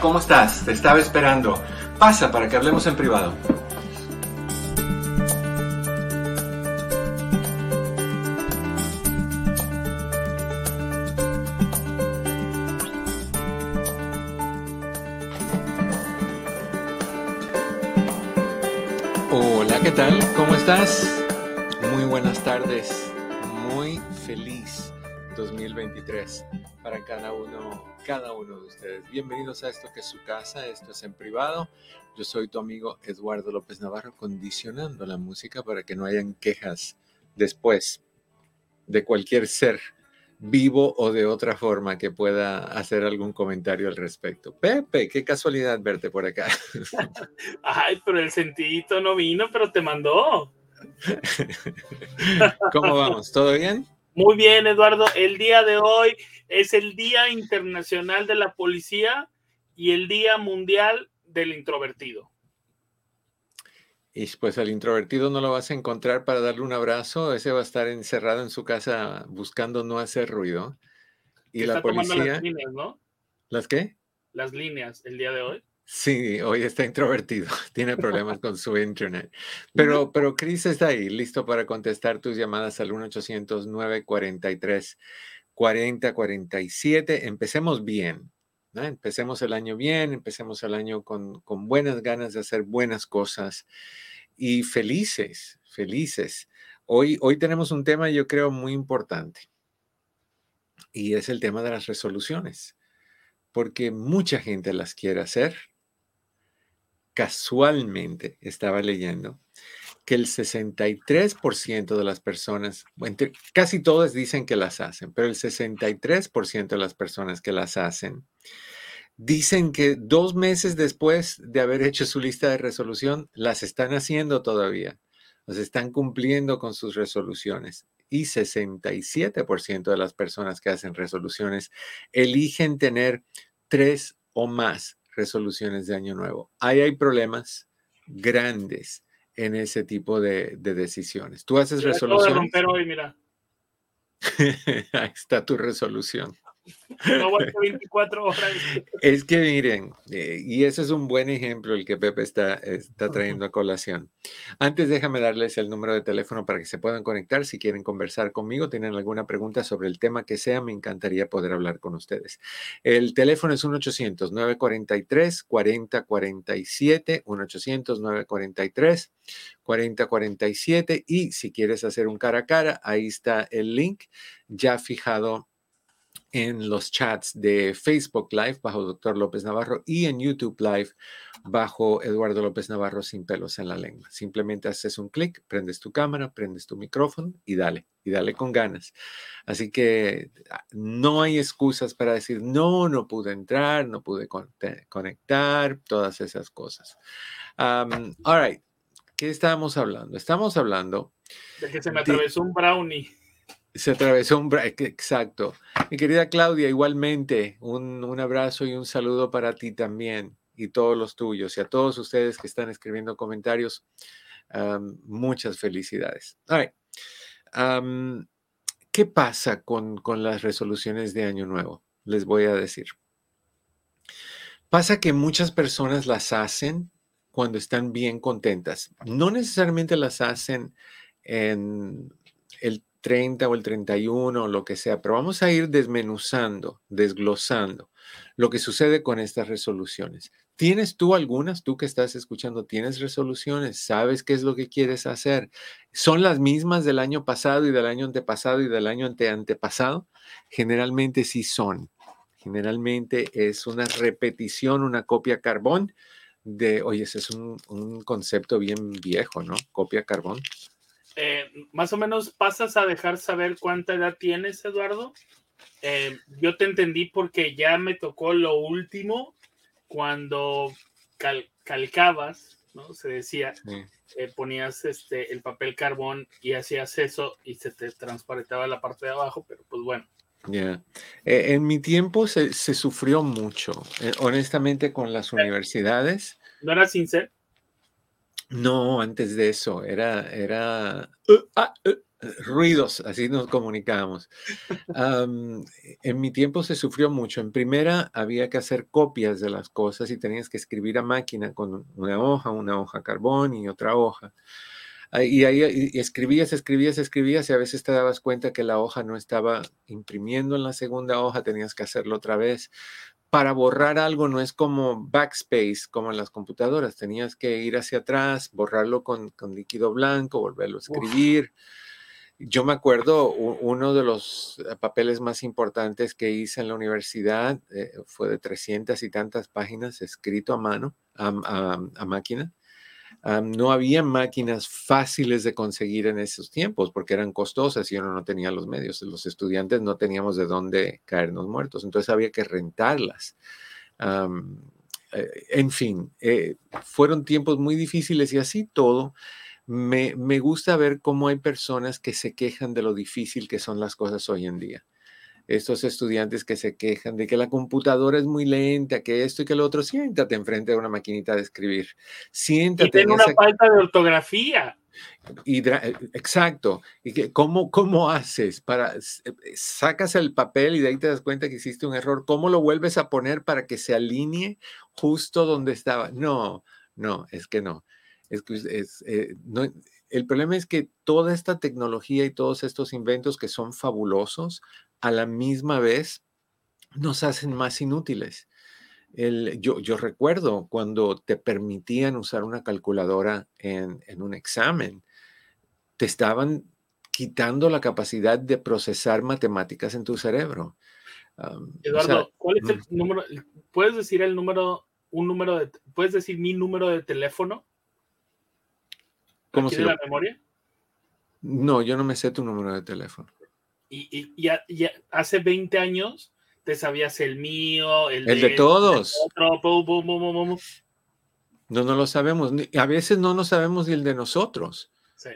¿Cómo estás? Te estaba esperando. Pasa para que hablemos en privado. Hola, ¿qué tal? ¿Cómo estás? Muy buenas tardes. Muy feliz 2023 para cada uno, cada uno de ustedes. Bienvenidos a esto que es su casa, esto es en privado. Yo soy tu amigo Eduardo López Navarro, condicionando la música para que no hayan quejas después de cualquier ser vivo o de otra forma que pueda hacer algún comentario al respecto. Pepe, qué casualidad verte por acá. Ay, pero el sentidito no vino, pero te mandó. ¿Cómo vamos? ¿Todo bien? Muy bien, Eduardo. El día de hoy es el Día Internacional de la Policía y el Día Mundial del Introvertido. Y pues al introvertido no lo vas a encontrar para darle un abrazo, ese va a estar encerrado en su casa buscando no hacer ruido. Y la policía... las líneas, ¿no? ¿Las qué? Las líneas el día de hoy. Sí, hoy está introvertido, tiene problemas con su internet. Pero, pero Chris está ahí, listo para contestar tus llamadas al 1-800-943-4047. Empecemos bien, ¿no? Empecemos el año bien, empecemos el año con, con buenas ganas de hacer buenas cosas y felices, felices. Hoy, hoy tenemos un tema, yo creo, muy importante y es el tema de las resoluciones, porque mucha gente las quiere hacer casualmente estaba leyendo que el 63% de las personas, casi todas dicen que las hacen, pero el 63% de las personas que las hacen dicen que dos meses después de haber hecho su lista de resolución, las están haciendo todavía, las están cumpliendo con sus resoluciones. Y 67% de las personas que hacen resoluciones eligen tener tres o más resoluciones de año nuevo. Ahí hay problemas grandes en ese tipo de, decisiones. Tú haces resoluciones. hoy, mira. Ahí está tu resolución. No 24 horas. Es que miren, eh, y ese es un buen ejemplo el que Pepe está, está trayendo a colación. Antes déjame darles el número de teléfono para que se puedan conectar si quieren conversar conmigo, tienen alguna pregunta sobre el tema que sea, me encantaría poder hablar con ustedes. El teléfono es 1-800-943-4047, 1-800-943-4047 y si quieres hacer un cara a cara, ahí está el link ya fijado en los chats de Facebook Live bajo Doctor López Navarro y en YouTube Live bajo Eduardo López Navarro sin pelos en la lengua. Simplemente haces un clic, prendes tu cámara, prendes tu micrófono y dale, y dale con ganas. Así que ah, no hay excusas para decir, no, no pude entrar, no pude conectar, todas esas cosas. all right, ¿qué estábamos hablando? Estamos hablando... De que se me atravesó un brownie. Se atravesó un break, exacto. Mi querida Claudia, igualmente, un, abrazo y un saludo para ti también y todos los tuyos y a todos ustedes que están escribiendo comentarios. muchas felicidades. ¿Qué pasa con, con las resoluciones de Año Nuevo? Les voy a decir. Pasa que muchas personas las hacen cuando están bien contentas. No necesariamente las hacen en el 30 o el 31 o lo que sea, pero vamos a ir desmenuzando, desglosando lo que sucede con estas resoluciones. ¿Tienes tú algunas, tú que estás escuchando, tienes resoluciones? ¿Sabes qué es lo que quieres hacer? ¿Son las mismas del año pasado y del año antepasado y del año ante antepasado? Generalmente sí son. Generalmente es una repetición, una copia carbón de, oye, ese es un, un concepto bien viejo, ¿no? Copia carbón. Eh, más o menos pasas a dejar saber cuánta edad tienes, Eduardo. Eh, yo te entendí porque ya me tocó lo último cuando calcabas, ¿no? Se decía, eh, ponías este, el papel carbón y hacías eso y se te transparentaba la parte de abajo, pero pues bueno. Ya. Eh, en mi tiempo se, sufrió mucho, honestamente, con las universidades. ¿No era sincero? No, antes de eso, era, era uh, ah, uh, ruidos, así nos comunicábamos. en mi tiempo se sufrió mucho. En primera había que hacer copias de las cosas y tenías que escribir a máquina con una hoja, una hoja carbón y otra hoja. Y ahí escribías, escribías, escribías y a veces te dabas cuenta que la hoja no estaba imprimiendo en la segunda hoja, tenías que hacerlo otra vez para borrar algo no es como backspace, como en las computadoras. Tenías que ir hacia atrás, borrarlo con, líquido blanco, volverlo a escribir. Yo me acuerdo, uno de los eh, papeles más importantes que hice en la universidad eh, fue de 300 y tantas páginas escrito a mano, a máquina no había máquinas fáciles de conseguir en esos tiempos porque eran costosas y uno no tenía los medios. Los estudiantes no teníamos de dónde caernos muertos, entonces había que rentarlas. Eh, en fin, eh, fueron tiempos muy difíciles y así todo. Me, me gusta ver cómo hay personas que se quejan de lo difícil que son las cosas hoy en día estos estudiantes que se quejan de que la computadora es muy lenta, que esto y que lo otro, siéntate enfrente de una maquinita de escribir. Siéntate. Y tiene una falta de ortografía. Y, eh, exacto. ¿Y que, cómo, cómo haces para, eh, sacas el papel y de ahí te das cuenta que hiciste un error? ¿Cómo lo vuelves a poner para que se alinee justo donde estaba? No, no, es que no. Es que es, eh, no, el problema es que toda esta tecnología y todos estos inventos que son fabulosos a la misma vez nos hacen más inútiles. yo, yo, recuerdo cuando te permitían usar una calculadora en, un examen, te estaban quitando la capacidad de procesar matemáticas en tu cerebro. Eduardo, ¿cuál es el mm. número? ¿Puedes decir el número, un número de, puedes decir mi número de teléfono? ¿Cómo se la memoria? No, yo no me sé tu número de teléfono y, ya, hace 20 años te sabías el mío, el, de, todos. no, no lo sabemos. A veces no nos sabemos ni el de nosotros. Sí.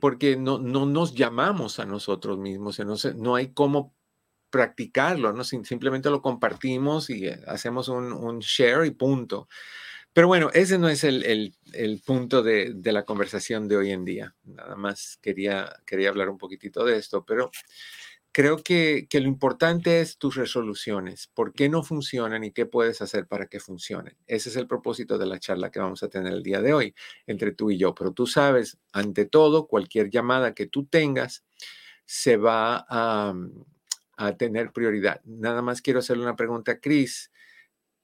Porque no, no nos llamamos a nosotros mismos. No, no hay cómo practicarlo, ¿no? simplemente lo compartimos y eh, hacemos un, un share y punto. Pero bueno, ese no es el, punto de, la conversación de hoy en día. Nada más quería, quería hablar un poquitito de esto, pero creo que, que, lo importante es tus resoluciones, por qué no funcionan y qué puedes hacer para que funcionen. Ese es el propósito de la charla que vamos a tener el día de hoy entre tú y yo. Pero tú sabes, ante todo, cualquier llamada que tú tengas se va a, a tener prioridad. Nada más quiero hacerle una pregunta a Cris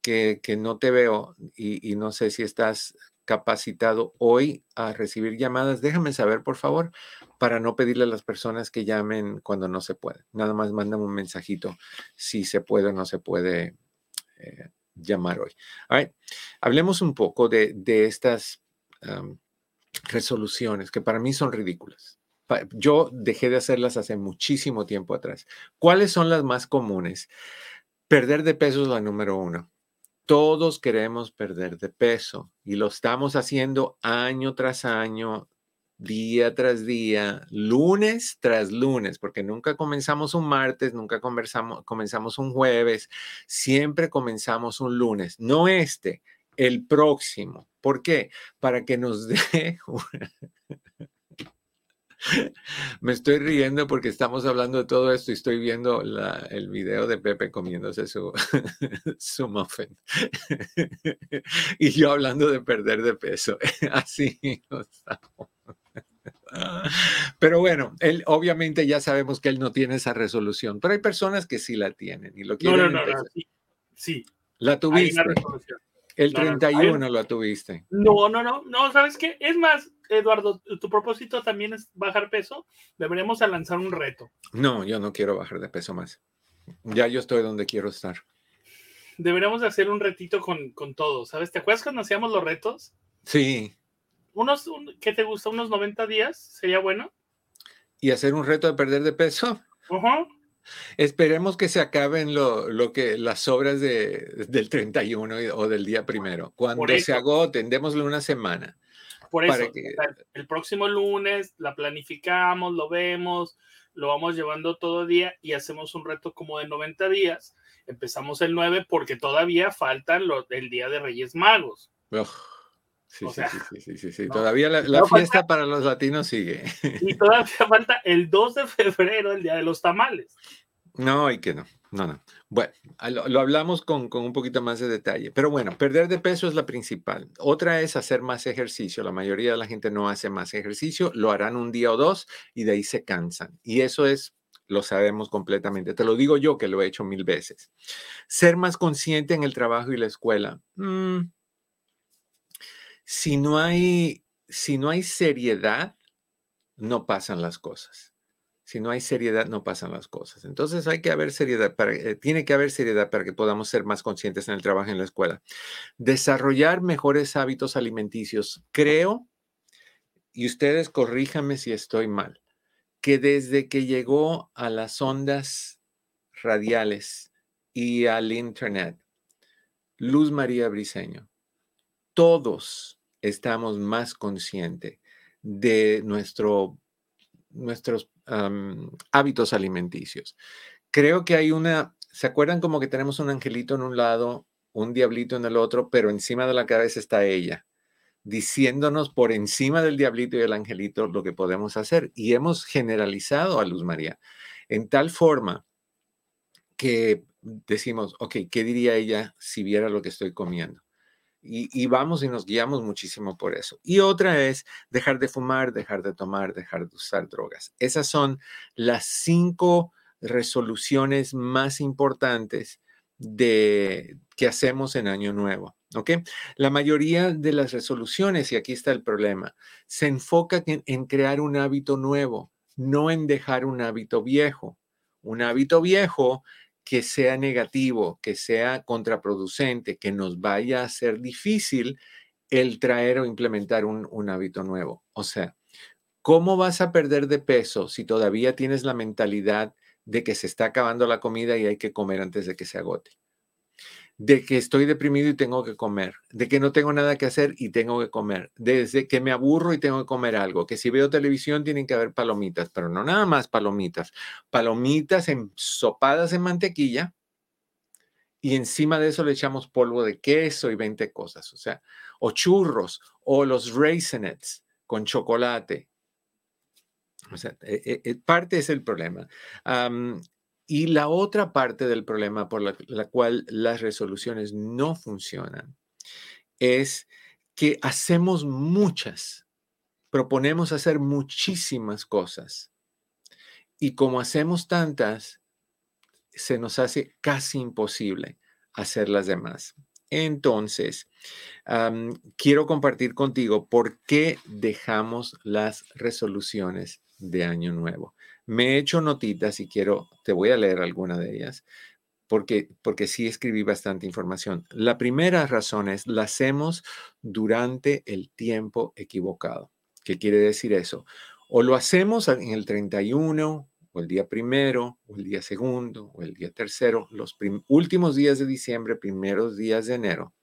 que, no te veo y, no sé si estás capacitado hoy a recibir llamadas, déjame saber, por favor, para no pedirle a las personas que llamen cuando no se puede. Nada más mándame un mensajito si se puede o no se puede eh, llamar hoy. Hablemos un poco de, estas resoluciones que para mí son ridículas. Yo dejé de hacerlas hace muchísimo tiempo atrás. ¿Cuáles son las más comunes? Perder de peso es la número uno todos queremos perder de peso y lo estamos haciendo año tras año, día tras día, lunes tras lunes, porque nunca comenzamos un martes, nunca comenzamos un jueves, siempre comenzamos un lunes, no este, el próximo. ¿Por qué? Para que nos dé Me estoy riendo porque estamos hablando de todo esto y estoy viendo el video de Pepe comiéndose su, su muffin. y yo hablando de perder de peso. Así estamos. Pero bueno, él obviamente ya sabemos que él no tiene esa resolución, pero hay personas que sí la tienen y lo quieren. No, no, no, sí, La tuviste. El 31 lo tuviste. No, no, no, no, ¿sabes qué? Es más, Eduardo, tu propósito también es bajar peso. Deberíamos lanzar un reto. No, yo no quiero bajar de peso más. Ya yo estoy donde quiero estar. Deberíamos hacer un retito con, con todo, ¿sabes? ¿Te acuerdas cuando hacíamos los retos? Sí. Unos, ¿qué te gusta? ¿Unos 90 días? ¿Sería bueno? ¿Y hacer un reto de perder de peso? Ajá. Esperemos que se acaben lo, lo que las obras de, del 31 o del día primero. Cuando se agoten, démosle una semana. Por eso, el próximo lunes la planificamos, lo vemos, lo vamos llevando todo día y hacemos un reto como de 90 días. Empezamos el 9 porque todavía faltan los, el día de Reyes Magos. Sí, sí, sí, sí, sí, Todavía la, fiesta para los latinos sigue. Y todavía falta el 2 de febrero, el día de los tamales. No, y que no, no, no. Bueno, lo, hablamos con, con, un poquito más de detalle. Pero bueno, perder de peso es la principal. Otra es hacer más ejercicio. La mayoría de la gente no hace más ejercicio, lo harán un día o dos y de ahí se cansan. Y eso es lo sabemos completamente. Te lo digo yo que lo he hecho mil veces. Ser más consciente en el trabajo y la escuela. Mm, si no hay, si no hay seriedad, no pasan las cosas. Si no hay seriedad, no pasan las cosas. Entonces hay que haber seriedad, para, eh, tiene que haber seriedad para que podamos ser más conscientes en el trabajo en la escuela. Desarrollar mejores hábitos alimenticios. Creo, y ustedes corríjanme si estoy mal, que desde que llegó a las ondas radiales y al Internet, Luz María Briseño, todos estamos más conscientes de nuestro, nuestros hábitos alimenticios. Creo que hay una, ¿se acuerdan como que tenemos un angelito en un lado, un diablito en el otro, pero encima de la cabeza está ella? diciéndonos por encima del diablito y el angelito lo que podemos hacer. Y hemos generalizado a Luz María en tal forma que decimos, ok, ¿qué diría ella si viera lo que estoy comiendo? Y, vamos y nos guiamos muchísimo por eso. Y otra es dejar de fumar, dejar de tomar, dejar de usar drogas. Esas son las cinco resoluciones más importantes de, que hacemos en Año Nuevo. ¿Ok? La mayoría de las resoluciones, y aquí está el problema, se enfocan en crear un hábito nuevo, no en dejar un hábito viejo. Un hábito viejo que sea negativo, que sea contraproducente, que nos vaya a ser difícil el traer o implementar un, hábito nuevo. O sea, ¿cómo vas a perder de peso si todavía tienes la mentalidad de que se está acabando la comida y hay que comer antes de que se agote? De que estoy deprimido y tengo que comer, de que no tengo nada que hacer y tengo que comer, desde que me aburro y tengo que comer algo, que si veo televisión tienen que haber palomitas, pero no nada más palomitas, palomitas ensopadas en mantequilla y encima de eso le echamos polvo de queso y 20 cosas, o sea, o churros o los raisinets con chocolate. O sea, e, e, e, parte es el problema. Y la otra parte del problema por la, cual las resoluciones no funcionan es que hacemos muchas, proponemos hacer muchísimas cosas. Y como hacemos tantas, se nos hace casi imposible hacer las demás. Entonces, quiero compartir contigo por qué dejamos las resoluciones de Año Nuevo. Me he hecho notitas y quiero, te voy a leer alguna de ellas, porque, porque sí escribí bastante información. La primera razón es, la hacemos durante el tiempo equivocado. ¿Qué quiere decir eso? O lo hacemos en el 31, o el día primero, o el día segundo, o el día tercero, los últimos días de diciembre, primeros días de enero,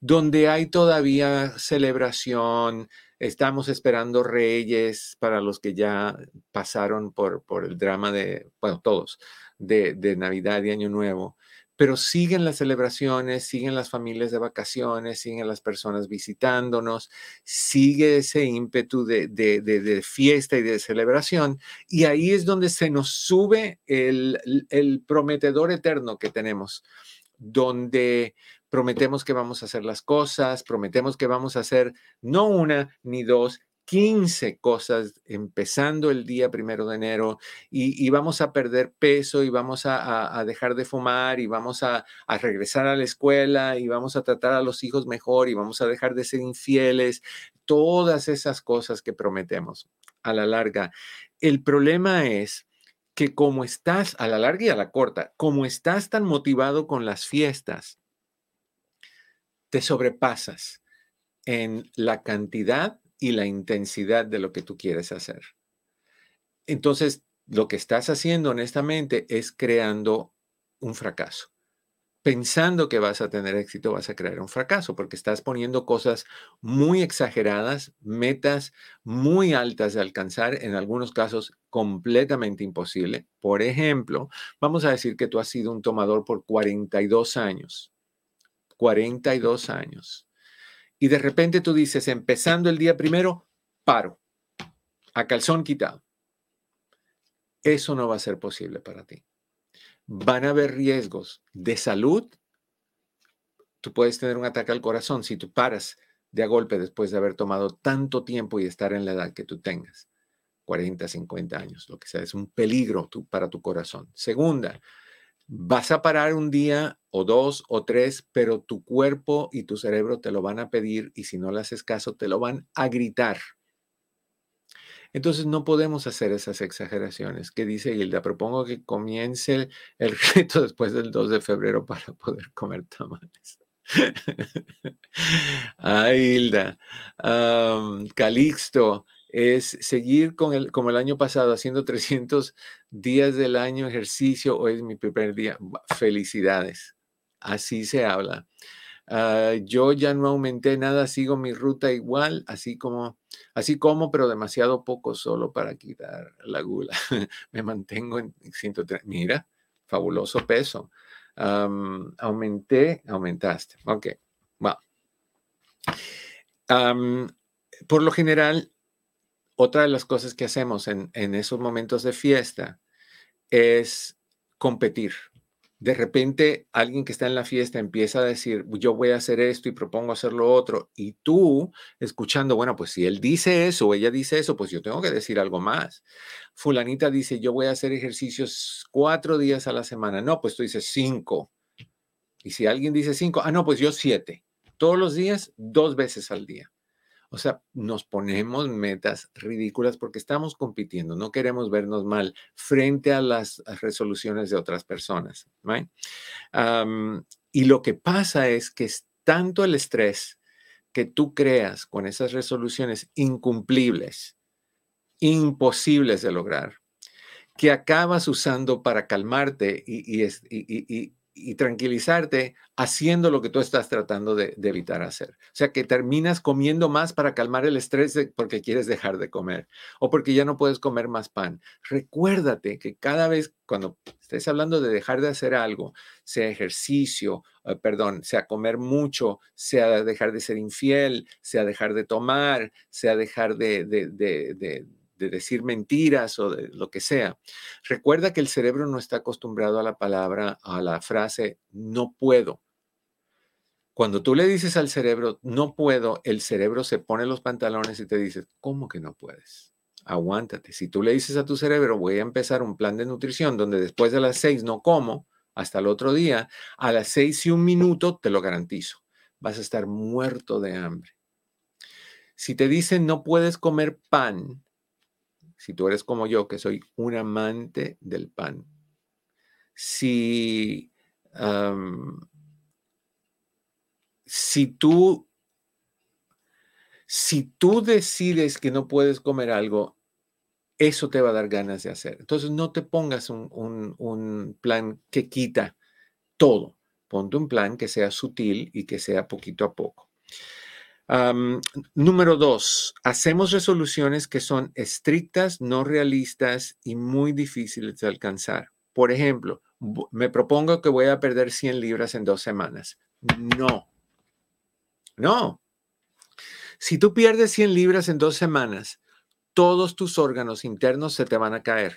donde hay todavía celebración, Estamos esperando Reyes para los que ya pasaron por, por el drama de, bueno, todos, de, de Navidad y Año Nuevo pero siguen las celebraciones, siguen las familias de vacaciones, siguen las personas visitándonos, sigue ese ímpetu de, de, de, fiesta y de celebración. Y ahí es donde se nos sube el, el prometedor eterno que tenemos, donde prometemos que vamos a hacer las cosas, prometemos que vamos a hacer no una ni dos, 15 cosas empezando el día primero de enero y, vamos a perder peso y vamos a, dejar de fumar y vamos a, a, regresar a la escuela y vamos a tratar a los hijos mejor y vamos a dejar de ser infieles, todas esas cosas que prometemos a la larga. El problema es que como estás a la larga y a la corta, como estás tan motivado con las fiestas, te sobrepasas en la cantidad y la intensidad de lo que tú quieres hacer. Entonces, lo que estás haciendo honestamente es creando un fracaso pensando que vas a tener éxito, vas a crear un fracaso, porque estás poniendo cosas muy exageradas, metas muy altas de alcanzar, en algunos casos completamente imposible. Por ejemplo, vamos a decir que tú has sido un tomador por 42 años. 42 años. Y de repente tú dices, empezando el día primero, paro, a calzón quitado. Eso no va a ser posible para ti van a haber riesgos de salud. Tú puedes tener un ataque al corazón si tú paras de a golpe después de haber tomado tanto tiempo y estar en la edad que tú tengas, 40, 50 años, lo que sea, es un peligro para tu corazón. Segunda, vas a parar un día o dos o tres, pero tu cuerpo y tu cerebro te lo van a pedir y si no le haces caso, te lo van a gritar. Entonces no podemos hacer esas exageraciones. ¿Qué dice Hilda? Propongo que comience el, reto después del 2 de febrero para poder comer tamales. ah, Hilda. Calixto es seguir con el, como el año pasado, haciendo 300 días del año ejercicio. Hoy es mi primer día. Felicidades. Así se habla. Ah, yo ya no aumenté nada, sigo mi ruta igual, así como, así como, pero demasiado poco solo para quitar la gula. Me mantengo en 103. Mira, fabuloso peso. aumenté, aumentaste. Ok, wow. por lo general, otra de las cosas que hacemos en, esos momentos de fiesta es competir de repente alguien que está en la fiesta empieza a decir, yo voy a hacer esto y propongo hacer lo otro, y tú escuchando, bueno, pues si él dice eso o ella dice eso, pues yo tengo que decir algo más. Fulanita dice, yo voy a hacer ejercicios cuatro días a la semana. No, pues tú dices cinco. Y si alguien dice cinco, ah, no, pues yo siete. Todos los días, dos veces al día. O sea, nos ponemos metas ridículas porque estamos compitiendo, no queremos vernos mal frente a las resoluciones de otras personas. y lo que pasa es que es tanto el estrés que tú creas con esas resoluciones incumplibles, imposibles de lograr, que acabas usando para calmarte y, tranquilizarte haciendo lo que tú estás tratando de, evitar hacer. O sea, que terminas comiendo más para calmar el estrés porque quieres dejar de comer o porque ya no puedes comer más pan. Recuérdate que cada vez cuando estés hablando de dejar de hacer algo, sea ejercicio, eh, perdón, sea comer mucho, sea dejar de ser infiel, sea dejar de tomar, sea dejar de, de de decir mentiras o de lo que sea. Recuerda que el cerebro no está acostumbrado a la palabra, a la frase no puedo. Cuando tú le dices al cerebro no puedo, el cerebro se pone los pantalones y te dice, ¿cómo que no puedes? Aguántate. Si tú le dices a tu cerebro, voy a empezar un plan de nutrición donde después de las seis no como, hasta el otro día, a las seis y un minuto, te lo garantizo, vas a estar muerto de hambre. Si te dicen no puedes comer pan, si tú eres como yo, que soy un amante del pan, si, si tú, si tú decides que no puedes comer algo, eso te va a dar ganas de hacer. Entonces no te pongas un, un plan que quita todo. Ponte un plan que sea sutil y que sea poquito a poco número dos, hacemos resoluciones que son estrictas, no realistas y muy difíciles de alcanzar. Por ejemplo, me propongo que voy a perder 100 libras en dos semanas. No, no. Si tú pierdes 100 libras en dos semanas, todos tus órganos internos se te van a caer.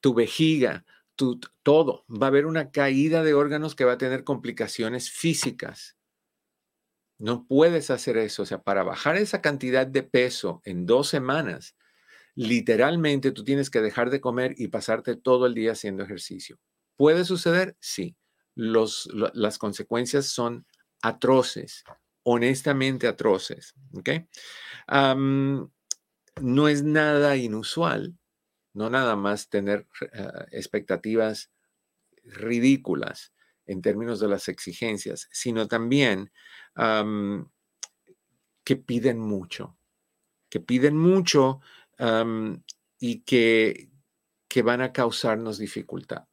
Tu vejiga, tu, todo. Va a haber una caída de órganos que va a tener complicaciones físicas. No puedes hacer eso. O sea, para bajar esa cantidad de peso en dos semanas, literalmente tú tienes que dejar de comer y pasarte todo el día haciendo ejercicio. ¿Puede suceder? Sí. Los, las consecuencias son atroces, honestamente atroces. no es nada inusual, no nada más tener ah, expectativas ridículas en términos de las exigencias, sino también que piden mucho, que piden mucho y que que van a causarnos dificultad.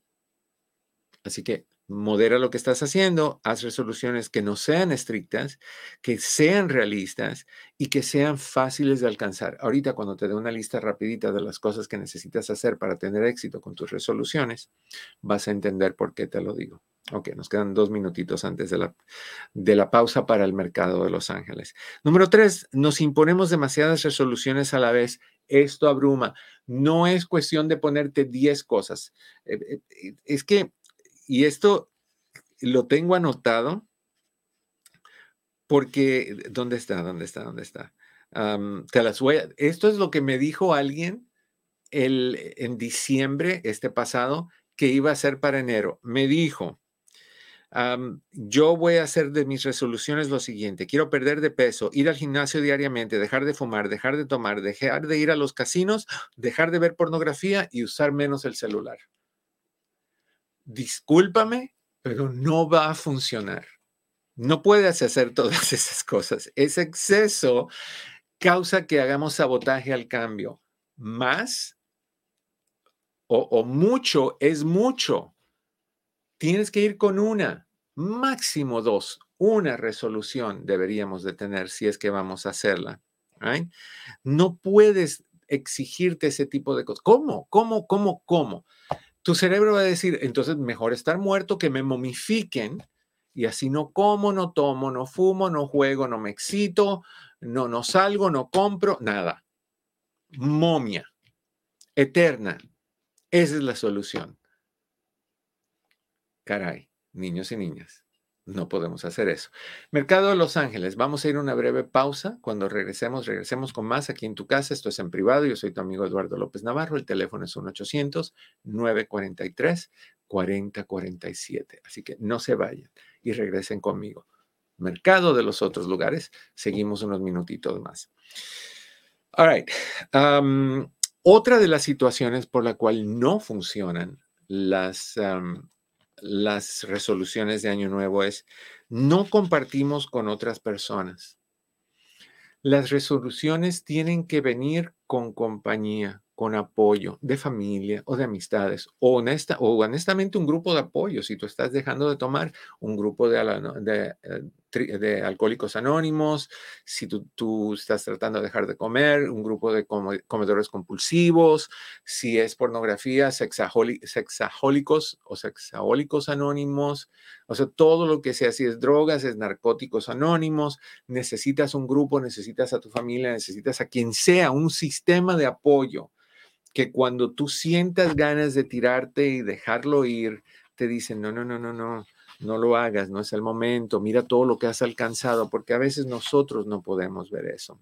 Así que modera lo que estás haciendo, haz resoluciones que no sean estrictas, que sean realistas y que sean fáciles de alcanzar. Ahorita cuando te dé una lista rapidita de las cosas que necesitas hacer para tener éxito con tus resoluciones, vas a entender por qué te lo digo. Ok, nos quedan dos minutitos antes de la, de la pausa para el mercado de Los Ángeles. Número tres, nos imponemos demasiadas resoluciones a la vez. Esto abruma. No es cuestión de ponerte 10 cosas. Eh, eh, es que y esto lo tengo anotado porque, ¿dónde está? ¿Dónde está? ¿Dónde está? te las voy esto es lo que me dijo alguien el, en diciembre, este pasado, que iba a ser para enero. Me dijo, yo voy a hacer de mis resoluciones lo siguiente, quiero perder de peso, ir al gimnasio diariamente, dejar de fumar, dejar de tomar, dejar de ir a los casinos, dejar de ver pornografía y usar menos el celular discúlpame, pero no va a funcionar. No puedes hacer todas esas cosas. Ese exceso causa que hagamos sabotaje al cambio. Más o, mucho es mucho. Tienes que ir con una, máximo dos. Una resolución deberíamos de tener si es que vamos a hacerla. No puedes exigirte ese tipo de cosas. ¿Cómo? ¿Cómo? ¿Cómo? ¿Cómo? tu cerebro va a decir, entonces mejor estar muerto que me momifiquen y así no como, no tomo, no fumo, no juego, no me excito, no, no salgo, no compro, nada. Momia, eterna. Esa es la solución. Caray, niños y niñas. No podemos hacer eso. Mercado de Los Ángeles, vamos a ir a una breve pausa. Cuando regresemos, regresemos con más aquí en tu casa. Esto es en privado. Yo soy tu amigo Eduardo López Navarro. El teléfono es 1-800-943-4047. Así que no se vayan y regresen conmigo. Mercado de los otros lugares. Seguimos unos minutitos más. All right. otra de las situaciones por la cual no funcionan las las resoluciones de Año Nuevo es no compartimos con otras personas. Las resoluciones tienen que venir con compañía, con apoyo de familia o de amistades, o, honesta, o honestamente un grupo de apoyo. Si tú estás dejando de tomar un grupo de, de, eh, de alcohólicos anónimos, si tú, estás tratando de dejar de comer, un grupo de comedores compulsivos, si es pornografía, sexahólicos o sexahólicos anónimos, o sea, todo lo que sea, si es drogas, es narcóticos anónimos, necesitas un grupo, necesitas a tu familia, necesitas a quien sea, un sistema de apoyo que cuando tú sientas ganas de tirarte y dejarlo ir, te dicen, no, no, no, no, no, no lo hagas, no es el momento, mira todo lo que has alcanzado, porque a veces nosotros no podemos ver eso.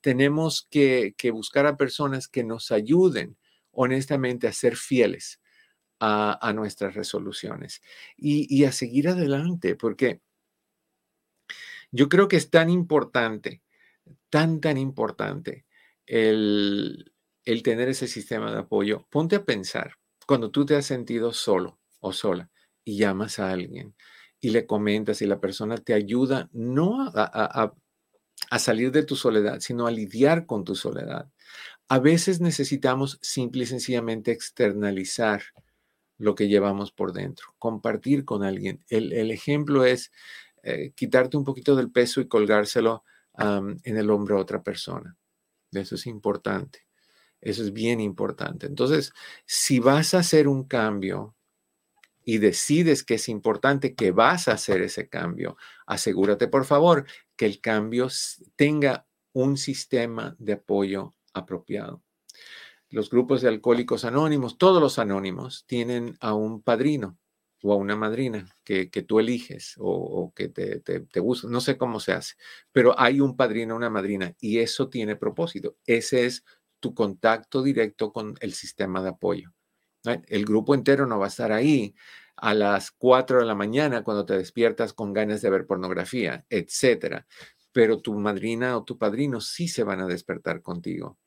tenemos que, buscar a personas que nos ayuden honestamente a ser fieles a, nuestras resoluciones y, a seguir adelante, porque yo creo que es tan importante, tan, tan importante el, el tener ese sistema de apoyo. Ponte a pensar cuando tú te has sentido solo o sola y llamas a alguien y le comentas y la persona te ayuda no a, salir de tu soledad, sino a lidiar con tu soledad. A veces necesitamos simple y sencillamente externalizar lo que llevamos por dentro, compartir con alguien. El, ejemplo es eh, quitarte un poquito del peso y colgárselo en el hombro a otra persona. Eso es importante. Eso es bien importante. Entonces, si vas a hacer un cambio, y decides que es importante que vas a hacer ese cambio, asegúrate por favor que el cambio tenga un sistema de apoyo apropiado. Los grupos de alcohólicos anónimos, todos los anónimos, tienen a un padrino o a una madrina que, tú eliges o, que te, te, gusta, no sé cómo se hace, pero hay un padrino, una madrina y eso tiene propósito. Ese es tu contacto directo con el sistema de apoyo. El grupo entero no va a estar ahí a las 4 de la mañana cuando te despiertas con ganas de ver pornografía, etcétera. Pero tu madrina o tu padrino sí se van a despertar contigo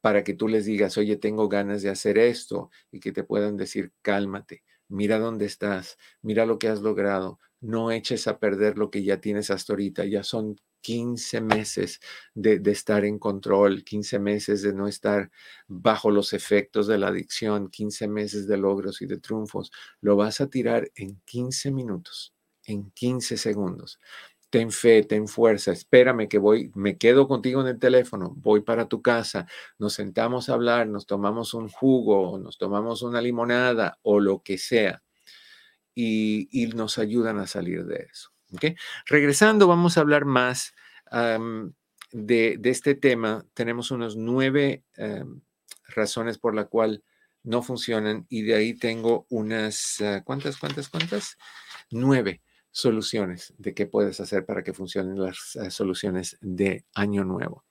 para que tú les digas, oye, tengo ganas de hacer esto y que te puedan decir, cálmate, mira dónde estás, mira lo que has logrado, no eches a perder lo que ya tienes hasta ahorita, ya son 15 meses de, estar en control, 15 meses de no estar bajo los efectos de la adicción, 15 meses de logros y de triunfos, lo vas a tirar en 15 minutos, en 15 segundos ten fe, ten fuerza, espérame que voy, me quedo contigo en el teléfono, voy para tu casa, nos sentamos a hablar, nos tomamos un jugo, nos tomamos una limonada o lo que sea y, nos ayudan a salir de eso. Regresando, vamos a hablar más de, este tema. Tenemos unos nueve razones por la cual no funcionan y de ahí tengo unas, ah, ¿cuántas, cuántas, cuántas? Nueve soluciones de qué puedes hacer para que funcionen las eh, soluciones de año nuevo.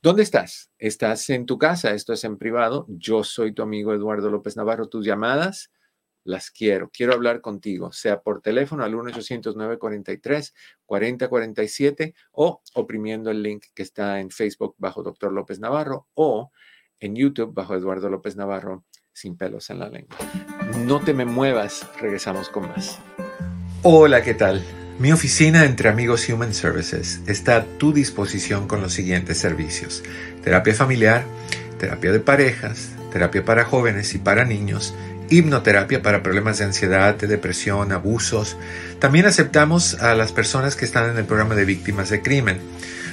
¿Dónde estás? ¿Estás en tu casa? Esto es en privado. Yo soy tu amigo Eduardo López Navarro. Tus llamadas las quiero. Quiero hablar contigo, sea por teléfono al 1-800-943-4047 o oprimiendo el link que está en Facebook bajo Doctor López Navarro o en YouTube bajo Eduardo López Navarro sin pelos en la lengua. No te me muevas, regresamos con más. Hola, ¿qué tal? Mi oficina entre amigos Human Services está a tu disposición con los siguientes servicios. Terapia familiar, terapia de parejas, terapia para jóvenes y para niños, hipnoterapia para problemas de ansiedad, de depresión, abusos. También aceptamos a las personas que están en el programa de víctimas de crimen.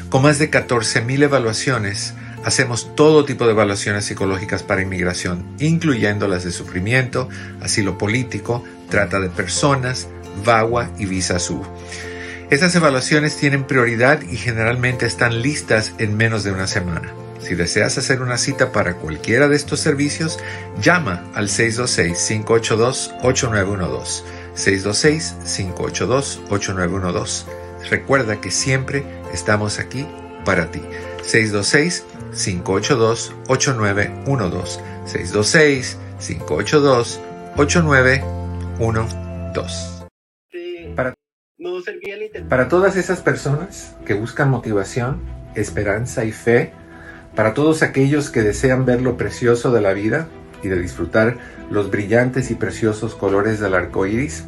Con más de 14.000 evaluaciones, hacemos todo tipo de evaluaciones psicológicas para inmigración, incluyendo las de sufrimiento, asilo político, trata de personas, VAWA y Visa Sur. Estas evaluaciones tienen prioridad y generalmente están listas en menos de una semana. Si deseas hacer una cita para cualquiera de estos servicios, llama al 626-582-8912. 626-582-8912. Recuerda que siempre estamos aquí para ti. 626-582-8912. 626-582-8912. Para todas esas personas que buscan motivación, esperanza y fe, para todos aquellos que desean ver lo precioso de la vida y de disfrutar los brillantes y preciosos colores del arco iris,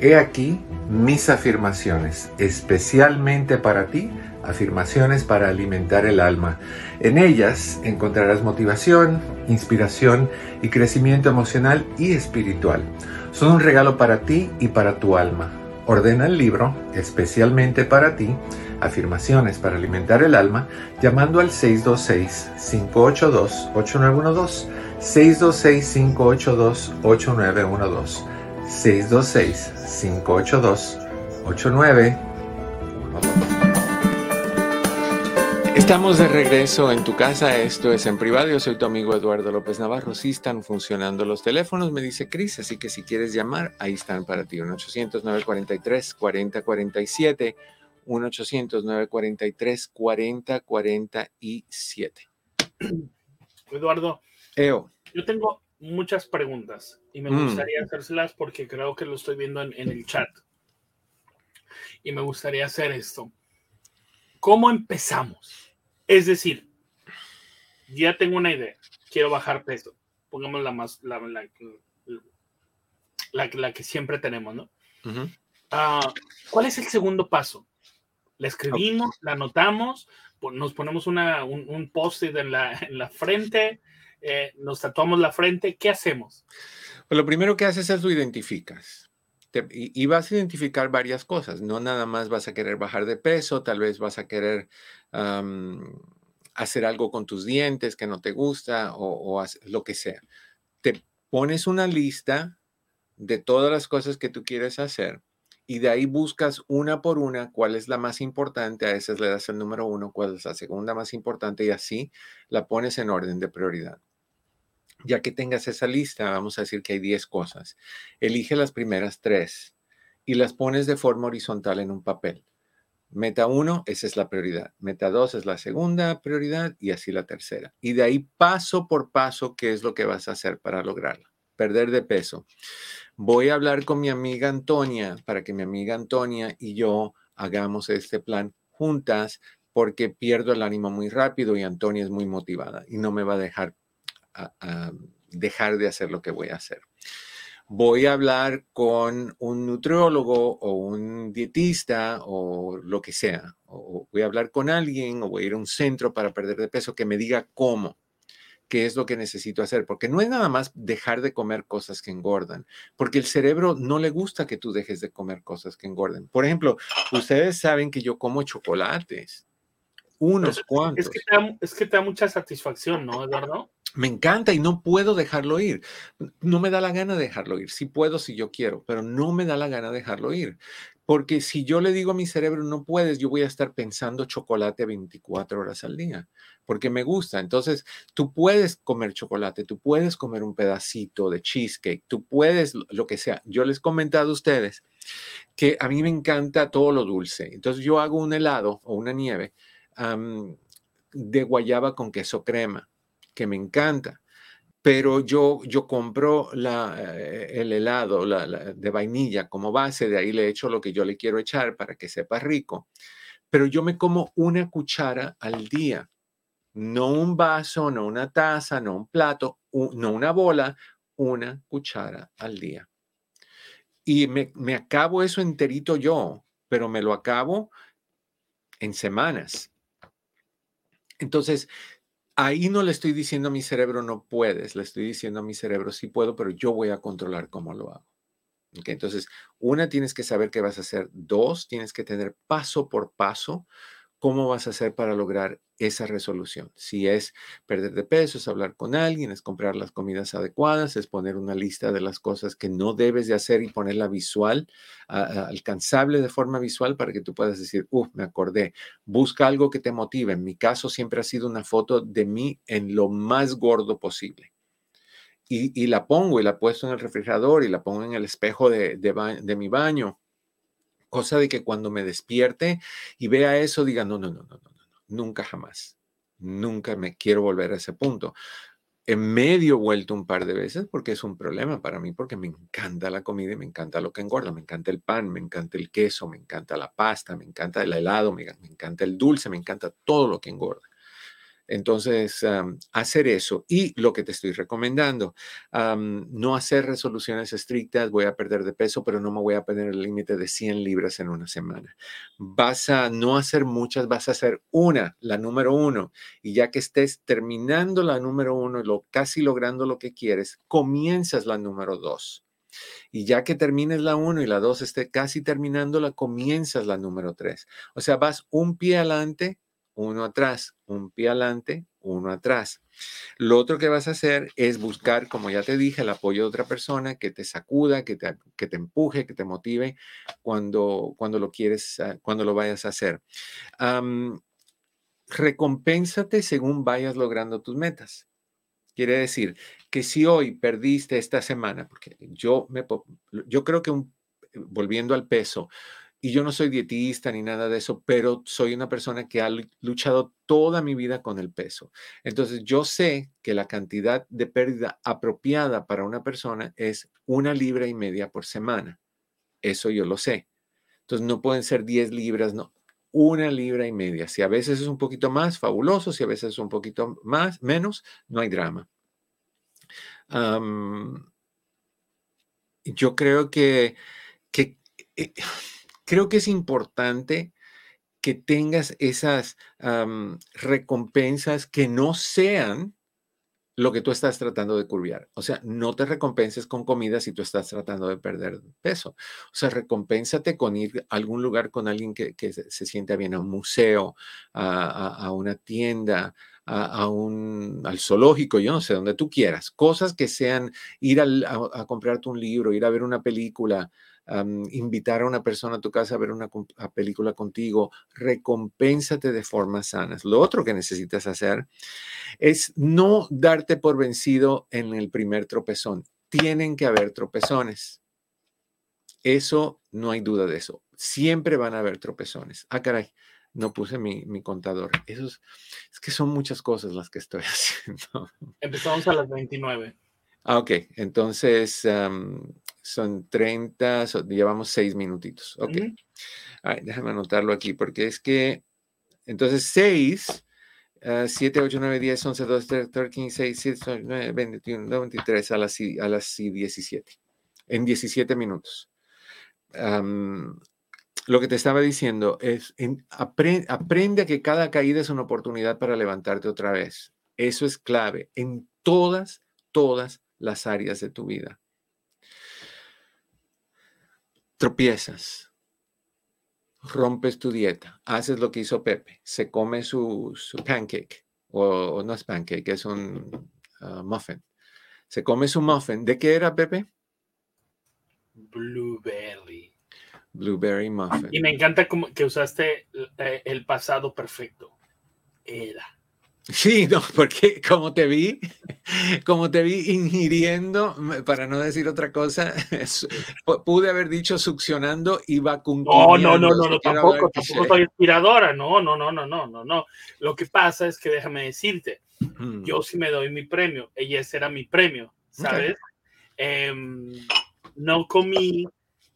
he aquí mis afirmaciones, especialmente para ti, afirmaciones para alimentar el alma. En ellas encontrarás motivación, inspiración y crecimiento emocional y espiritual. Son un regalo para ti y para tu alma Ordena el libro, especialmente para ti, Afirmaciones para alimentar el alma, llamando al 626-582-8912. 626-582-8912. 626-582-8912. Estamos de regreso en tu casa, esto es en privado, yo soy tu amigo Eduardo López Navarro, sí están funcionando los teléfonos, me dice Cris, así que si quieres llamar, ahí están para ti, 1-800-943-4047, 1-800-943-4047. Eduardo, Eo. yo tengo muchas preguntas y me mm. gustaría hacérselas porque creo que lo estoy viendo en el chat. Y me gustaría hacer esto. ¿Cómo empezamos? Es decir, ya tengo una idea, quiero bajar peso, pongamos la más, la, la, que siempre tenemos, ¿no? Ah, ¿Cuál es el segundo paso? La escribimos, la anotamos, nos ponemos una, un, post-it en la, en la frente, eh, nos tatuamos la frente, ¿qué hacemos? Pues lo primero que haces es lo identificas. y, vas a identificar varias cosas. No nada más vas a querer bajar de peso, tal vez vas a querer hacer algo con tus dientes que no te gusta o, lo que sea. Te pones una lista de todas las cosas que tú quieres hacer y de ahí buscas una por una cuál es la más importante, a esas le das el número uno, cuál es la segunda más importante y así la pones en orden de prioridad. Ya que tengas esa lista, vamos a decir que hay 10 cosas. Elige las primeras tres y las pones de forma horizontal en un papel. Meta 1, esa es la prioridad. Meta 2 es la segunda prioridad y así la tercera. Y de ahí paso por paso, ¿qué es lo que vas a hacer para lograrlo? Perder de peso. Voy a hablar con mi amiga Antonia para que mi amiga Antonia y yo hagamos este plan juntas porque pierdo el ánimo muy rápido y Antonia es muy motivada y no me va a dejar dejar de hacer lo que voy a hacer. voy a hablar con un nutriólogo o un dietista o lo que sea, o voy a hablar con alguien o voy a ir a un centro para perder de peso que me diga cómo qué es lo que necesito hacer, porque no es nada más dejar de comer cosas que engordan, porque el cerebro no le gusta que tú dejes de comer cosas que engorden. Por ejemplo, ustedes saben que yo como chocolates, unos cuantos. Es que, te da, es que te da mucha satisfacción, ¿no, Eduardo? Me encanta y no puedo dejarlo ir. No me da la gana dejarlo ir. Sí puedo si yo quiero, pero no me da la gana dejarlo ir. Porque si yo le digo a mi cerebro, no puedes, yo voy a estar pensando chocolate 24 horas al día, porque me gusta. Entonces, tú puedes comer chocolate, tú puedes comer un pedacito de cheesecake, tú puedes lo que sea. Yo les he comentado a ustedes que a mí me encanta todo lo dulce. Entonces, yo hago un helado o una nieve de guayaba con queso crema, que me encanta pero yo, yo compro la, eh, el helado de vainilla como base, de ahí le echo lo que yo le quiero echar para que sepa rico. Pero yo me como una cuchara al día, no un vaso, no una taza, no un plato, no una bola, una cuchara al día. Y me, me acabo eso enterito yo, pero me lo acabo en semanas. Entonces, ahí no le estoy diciendo a mi cerebro no puedes, le estoy diciendo a mi cerebro sí puedo, pero yo voy a controlar cómo lo hago. Entonces, una, tienes que saber qué vas a hacer. Dos, tienes que tener paso por paso ¿Cómo vas a hacer para lograr esa resolución? Si es perder de peso, es hablar con alguien, es comprar las comidas adecuadas, es poner una lista de las cosas que no debes de hacer y ponerla visual, alcanzable de forma visual para que tú puedas decir, uff, me acordé. Busca algo que te motive. En mi caso siempre ha sido una foto de mí en lo más gordo posible. Y, la pongo y la puesto en el refrigerador y la pongo en el espejo de, de mi baño Cosa de que cuando me despierte y vea eso, diga, no, no, no, no, nunca jamás. Nunca me quiero volver a ese punto. En medio vuelto un par de veces porque es un problema para mí, porque me encanta la comida y me encanta lo que engorda, me encanta el pan, me encanta el queso, me encanta la pasta, me encanta el helado, me encanta el dulce, me encanta todo lo que engorda. Entonces, hacer eso y lo que te estoy recomendando, no hacer resoluciones estrictas, voy a perder de peso, pero no me voy a poner el límite de 100 libras en una semana. Vas a no hacer muchas, vas a hacer una, la número uno, y ya que estés terminando la número uno lo, casi logrando lo que quieres, comienzas la número dos. Y ya que termines la uno y la dos esté casi terminando, la comienzas la número tres. O sea, vas un pie adelante uno atrás, un pie adelante, uno atrás. Lo otro que vas a hacer es buscar, como ya te dije, el apoyo de otra persona que te sacuda, que te, que te empuje, que te motive cuando, cuando lo quieres, ah, cuando lo vayas a hacer. recompénsate según vayas logrando tus metas. Quiere decir que si hoy perdiste esta semana, porque yo, me, yo creo que volviendo al peso, y yo no soy dietista ni nada de eso, pero soy una persona que ha luchado toda mi vida con el peso. Entonces yo sé que la cantidad de pérdida apropiada para una persona es una libra y media por semana. Eso yo lo sé. Entonces no pueden ser 10 libras, no, una libra y media. Si a veces es un poquito más, fabuloso. Si a veces es un poquito más, menos, no hay drama. yo creo que, que eh, creo que es importante que tengas esas recompensas que no sean lo que tú estás tratando de curviar. O sea, no te recompenses con comida si tú estás tratando de perder peso. O sea, recompénsate con ir a algún lugar con alguien que, se, sienta bien, a un museo, a, una tienda, a, un, al zoológico, yo no sé, donde tú quieras. Cosas que sean ir a, a comprarte un libro, ir a ver una película, invitar a una persona a tu casa a ver una película contigo, recompénsate de formas sanas. Lo otro que necesitas hacer es no darte por vencido en el primer tropezón. Tienen que haber tropezones. Eso, no hay duda de eso. Siempre van a haber tropezones. Ah, caray, no puse mi, contador. Eso es, que son muchas cosas las que estoy haciendo. Empezamos a las 29. Ah, ok. Entonces, son 30, llevamos 6 minutitos. Ok. déjame anotarlo aquí porque es que, entonces 6, 7, 8, 9, 10, 11, 12, 13, 15, 16, 17, 19, 21, 23 a las, a las 17. en 17 minutos. lo que te estaba diciendo es, aprende a que cada caída es una oportunidad para levantarte otra vez. Eso es clave en todas, todas las áreas de tu vida. Tropiezas, rompes tu dieta, haces lo que hizo Pepe, se come su, pancake, o, no es pancake, es un ah, muffin. Se come su muffin. ¿De qué era, Pepe? Blueberry. Blueberry muffin. Y me encanta que usaste eh, el pasado perfecto. Era. Sí, no, porque como te vi, como te vi ingiriendo, para no decir otra cosa, pude haber dicho succionando y vacuumando. No, no, no, no, no tampoco, tampoco soy inspiradora, no, no, no, no, no, no, no. Lo que pasa es que déjame decirte, mm. yo sí me doy mi premio, ella ese era mi premio, ¿sabes? Em, no comí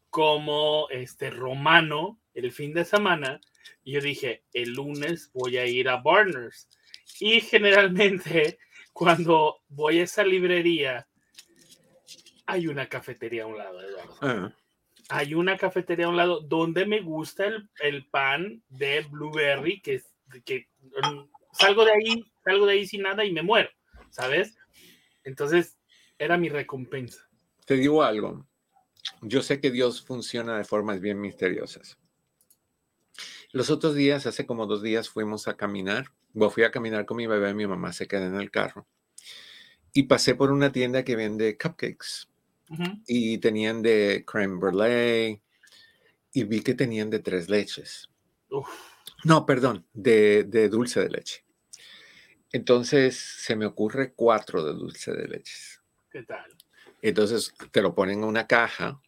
como este romano el fin de semana y yo dije, el lunes voy a ir a Barners y generalmente cuando voy a esa librería, hay una cafetería a un lado, Eduardo. Ah. Hay una cafetería a un lado donde me gusta el, pan de blueberry, que, que mm, salgo de ahí, salgo de ahí sin nada y me muero, ¿sabes? Entonces, era mi recompensa. Te digo algo. Yo sé que Dios funciona de formas bien misteriosas. Los otros días, hace como dos días, fuimos a caminar fui a caminar con mi bebé, mi mamá se queda en el carro. Y pasé por una tienda que vende cupcakes. Y tenían de creme brulee. Y vi que tenían de tres leches. No, perdón, de, de, dulce de leche. Entonces se me ocurre cuatro de dulce de leches. ¿Qué tal? Entonces te lo ponen en una caja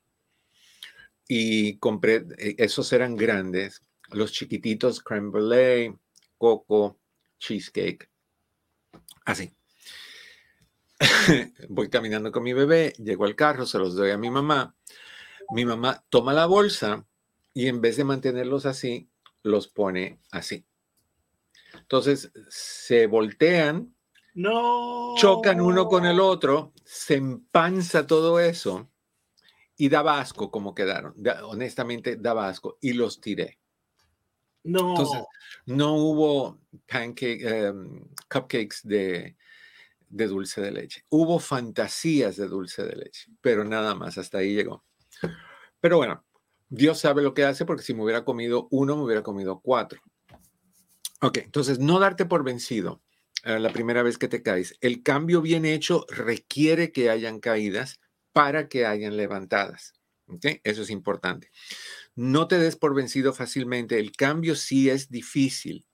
y compré, e, esos eran grandes, los chiquititos creme brulee, coco, cheesecake. Así. Voy caminando con mi bebé, llego al carro, se los doy a mi mamá. Mi mamá toma la bolsa y en vez de mantenerlos así, los pone así. Entonces se voltean, no. chocan uno con el otro, se empanza todo eso y da asco como quedaron. honestamente, da asco y los tiré. No. Entonces, no hubo pancake, em, cupcakes de, de dulce de leche. Hubo fantasías de dulce de leche, pero nada más, hasta ahí llegó. Pero bueno, Dios sabe lo que hace porque si me hubiera comido uno, me hubiera comido cuatro. Ok, entonces no darte por vencido eh, la primera vez que te caes. El cambio bien hecho requiere que hayan caídas para que hayan levantadas. Okay, eso es importante. No te des por vencido fácilmente. El cambio sí es difícil,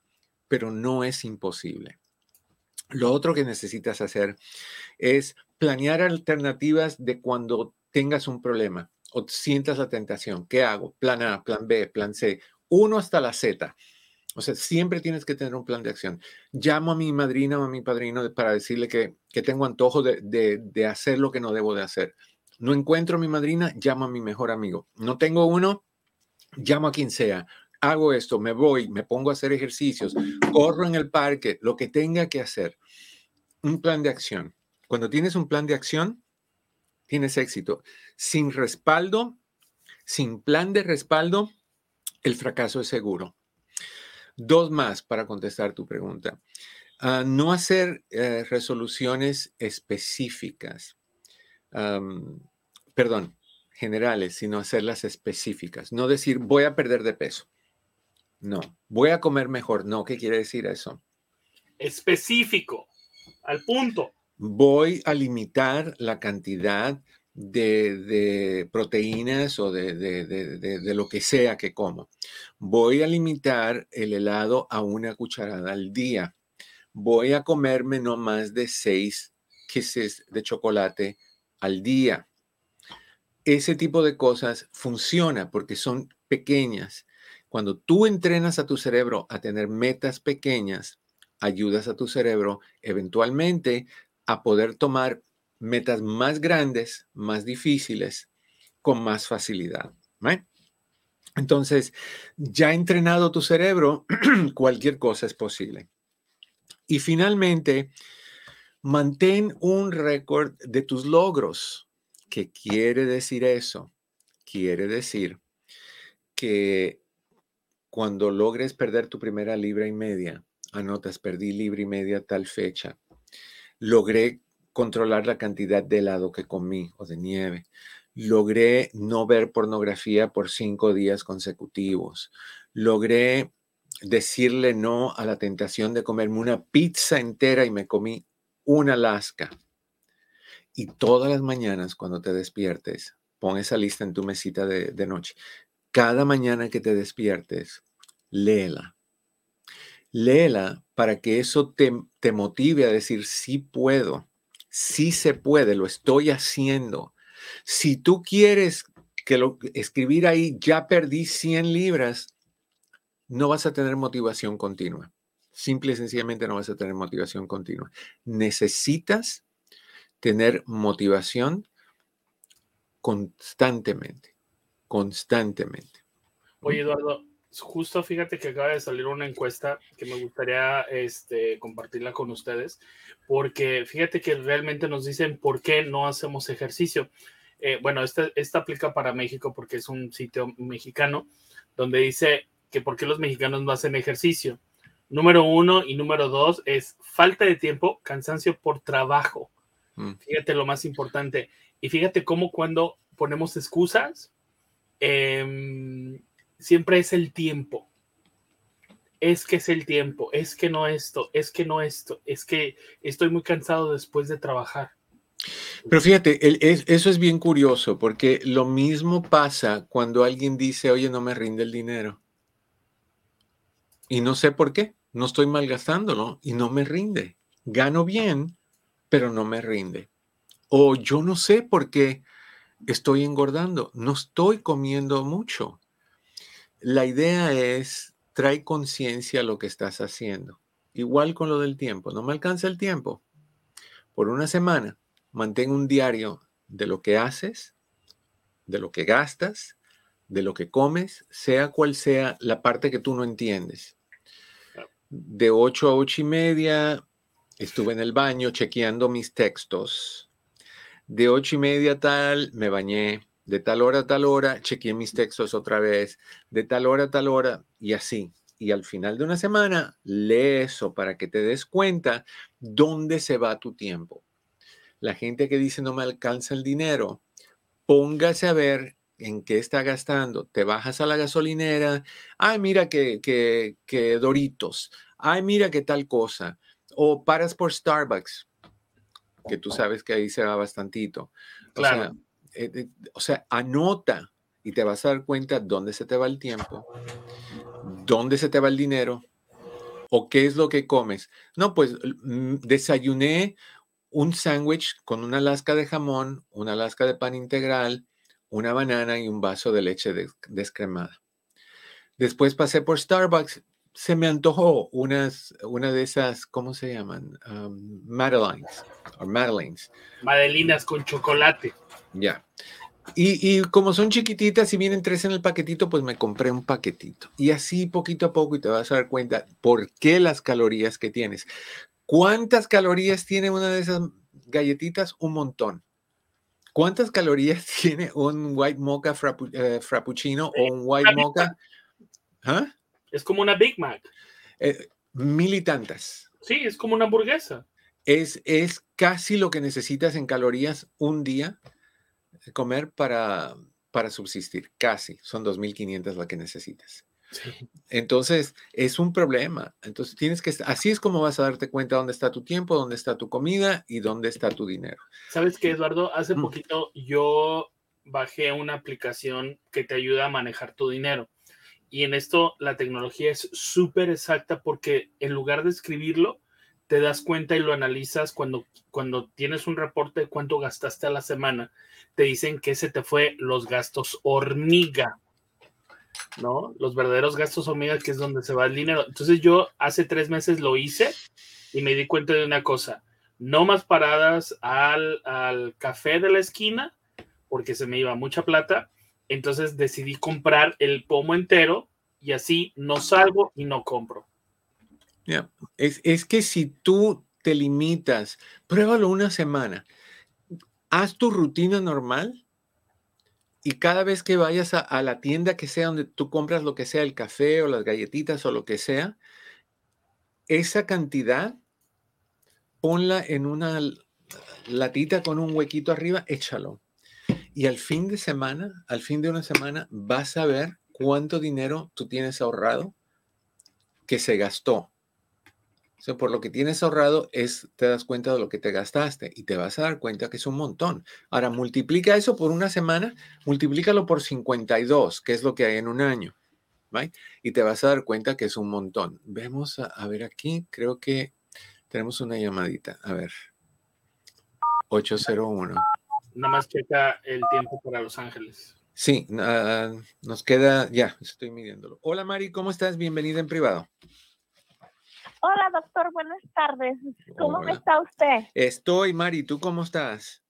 pero no es imposible. Lo otro que necesitas hacer es planear alternativas de cuando tengas un problema o sientas la tentación. ¿Qué hago? Plan A, plan B, plan C, uno hasta la Z. O sea, siempre tienes que tener un plan de acción. Llamo a mi madrina o a mi padrino para decirle que, tengo antojo de, de, hacer lo que no debo de hacer. No encuentro a mi madrina, llamo a mi mejor amigo. No tengo uno, llamo a quien sea, hago esto, me voy, me pongo a hacer ejercicios, corro en el parque, lo que tenga que hacer. Un plan de acción. Cuando tienes un plan de acción, tienes éxito. Sin respaldo, sin plan de respaldo, el fracaso es seguro. Dos más para contestar tu pregunta. Ah, no hacer eh, resoluciones específicas. perdón, generales, sino hacerlas específicas. No decir, voy a perder de peso. No, voy a comer mejor. No, ¿qué quiere decir eso? Específico, al punto. Voy a limitar la cantidad de, proteínas o de, de, lo que sea que como. Voy a limitar el helado a una cucharada al día. Voy a comerme no más de seis kisses de chocolate al día ese tipo de cosas funciona porque son pequeñas. Cuando tú entrenas a tu cerebro a tener metas pequeñas, ayudas a tu cerebro eventualmente a poder tomar metas más grandes, más difíciles, con más facilidad. Entonces, ya entrenado tu cerebro, cualquier cosa es posible. Y finalmente, mantén un récord de tus logros ¿Qué quiere decir eso? Quiere decir que cuando logres perder tu primera libra y media, anotas, perdí libra y media tal fecha, logré controlar la cantidad de helado que comí o de nieve, logré no ver pornografía por cinco días consecutivos, logré decirle no a la tentación de comerme una pizza entera y me comí una Alaska. Y todas las mañanas cuando te despiertes, pon esa lista en tu mesita de, de noche. Cada mañana que te despiertes, léela. Léela para que eso te, te motive a decir, sí puedo, sí se puede, lo estoy haciendo. Si tú quieres que lo escribir ahí, ya perdí 100 libras, no vas a tener motivación continua. Simple y sencillamente no vas a tener motivación continua. Necesitas tener motivación constantemente, constantemente. Oye, Eduardo, justo fíjate que acaba de salir una encuesta que me gustaría este, compartirla con ustedes, porque fíjate que realmente nos dicen por qué no hacemos ejercicio. Eh, bueno, esta, esta aplica para México porque es un sitio mexicano donde dice que por qué los mexicanos no hacen ejercicio. Número uno y número dos es falta de tiempo, cansancio por trabajo. Mm. Fíjate lo más importante. Y fíjate cómo cuando ponemos excusas, eh, siempre es el tiempo. Es que es el tiempo, es que no esto, es que no esto, es que estoy muy cansado después de trabajar. Pero fíjate, eso es bien curioso porque lo mismo pasa cuando alguien dice, oye, no me rinde el dinero. Y no sé por qué, no estoy malgastándolo y no me rinde. Gano bien, pero no me rinde. O yo no sé por qué estoy engordando, no estoy comiendo mucho. La idea es, trae conciencia a lo que estás haciendo. Igual con lo del tiempo, no me alcanza el tiempo. Por una semana, mantén un diario de lo que haces, de lo que gastas, de lo que comes, sea cual sea la parte que tú no entiendes. De 8 a 8 y media estuve en el baño chequeando mis textos. De 8 y media tal, me bañé de tal hora a tal hora, chequeé mis textos otra vez, de tal hora a tal hora, y así. Y al final de una semana, lee eso para que te des cuenta dónde se va tu tiempo. La gente que dice no me alcanza el dinero, póngase a ver en qué está gastando. Te bajas a la gasolinera, ay, mira que, que, Doritos, ay, mira qué tal cosa. O paras por Starbucks, que tú sabes que ahí se va bastantito. Claro. Eh, o sea, anota y te vas a dar cuenta dónde se te va el tiempo, dónde se te va el dinero o qué es lo que comes. No, pues desayuné un sándwich con una lasca de jamón, una lasca de pan integral, una banana y un vaso de leche descremada. Después pasé por Starbucks, se me antojó unas, una de esas, ¿cómo se llaman? Um, Madeleines, o Madeleines. Madelinas con chocolate. Ya. Y, como son chiquititas y vienen tres en el paquetito, pues me compré un paquetito. Y así poquito a poco y te vas a dar cuenta por qué las calorías que tienes. ¿Cuántas calorías tiene una de esas galletitas? Un montón. ¿Cuántas calorías tiene un white mocha eh, frappuccino o un white mocha? ¿Ah? Es como una Big Mac. Eh, mil y tantas. Sí, es como una hamburguesa. Es, es casi lo que necesitas en calorías un día comer para, para subsistir, casi, son 2.500 la que necesitas. Entonces, es un problema. Entonces, tienes que, así es como vas a darte cuenta dónde está tu tiempo, dónde está tu comida y dónde está tu dinero. ¿Sabes qué, Eduardo? Hace mm. poquito yo bajé una aplicación que te ayuda a manejar tu dinero. Y en esto la tecnología es súper exacta porque en lugar de escribirlo, te das cuenta y lo analizas cuando, cuando tienes un reporte de cuánto gastaste a la semana te dicen que se te fue los gastos hormiga, ¿no? Los verdaderos gastos hormiga, que es donde se va el dinero. Entonces yo hace tres meses lo hice y me di cuenta de una cosa, no más paradas al, al café de la esquina, porque se me iba mucha plata, entonces decidí comprar el pomo entero y así no salgo y no compro. Es, es que si tú te limitas, pruébalo una semana haz tu rutina normal y cada vez que vayas a, la tienda que sea donde tú compras lo que sea, el café o las galletitas o lo que sea, esa cantidad, ponla en una latita con un huequito arriba, échalo. Y al fin de semana, al fin de una semana, vas a ver cuánto dinero tú tienes ahorrado que se gastó por lo que tienes ahorrado es, te das cuenta de lo que te gastaste y te vas a dar cuenta que es un montón. Ahora, multiplica eso por una semana, multiplícalo por 52, que es lo que hay en un año. Y te vas a dar cuenta que es un montón. Vemos, a, ver aquí, creo que tenemos una llamadita. A ver. 801. Nada más checa el tiempo para Los Ángeles. Sí, nos queda, ya, estoy midiéndolo. Hola Mari, ¿cómo estás? Bienvenida en privado. Hola, doctor, buenas tardes. ¿Cómo está usted? Estoy, Mari, ¿tú cómo estás?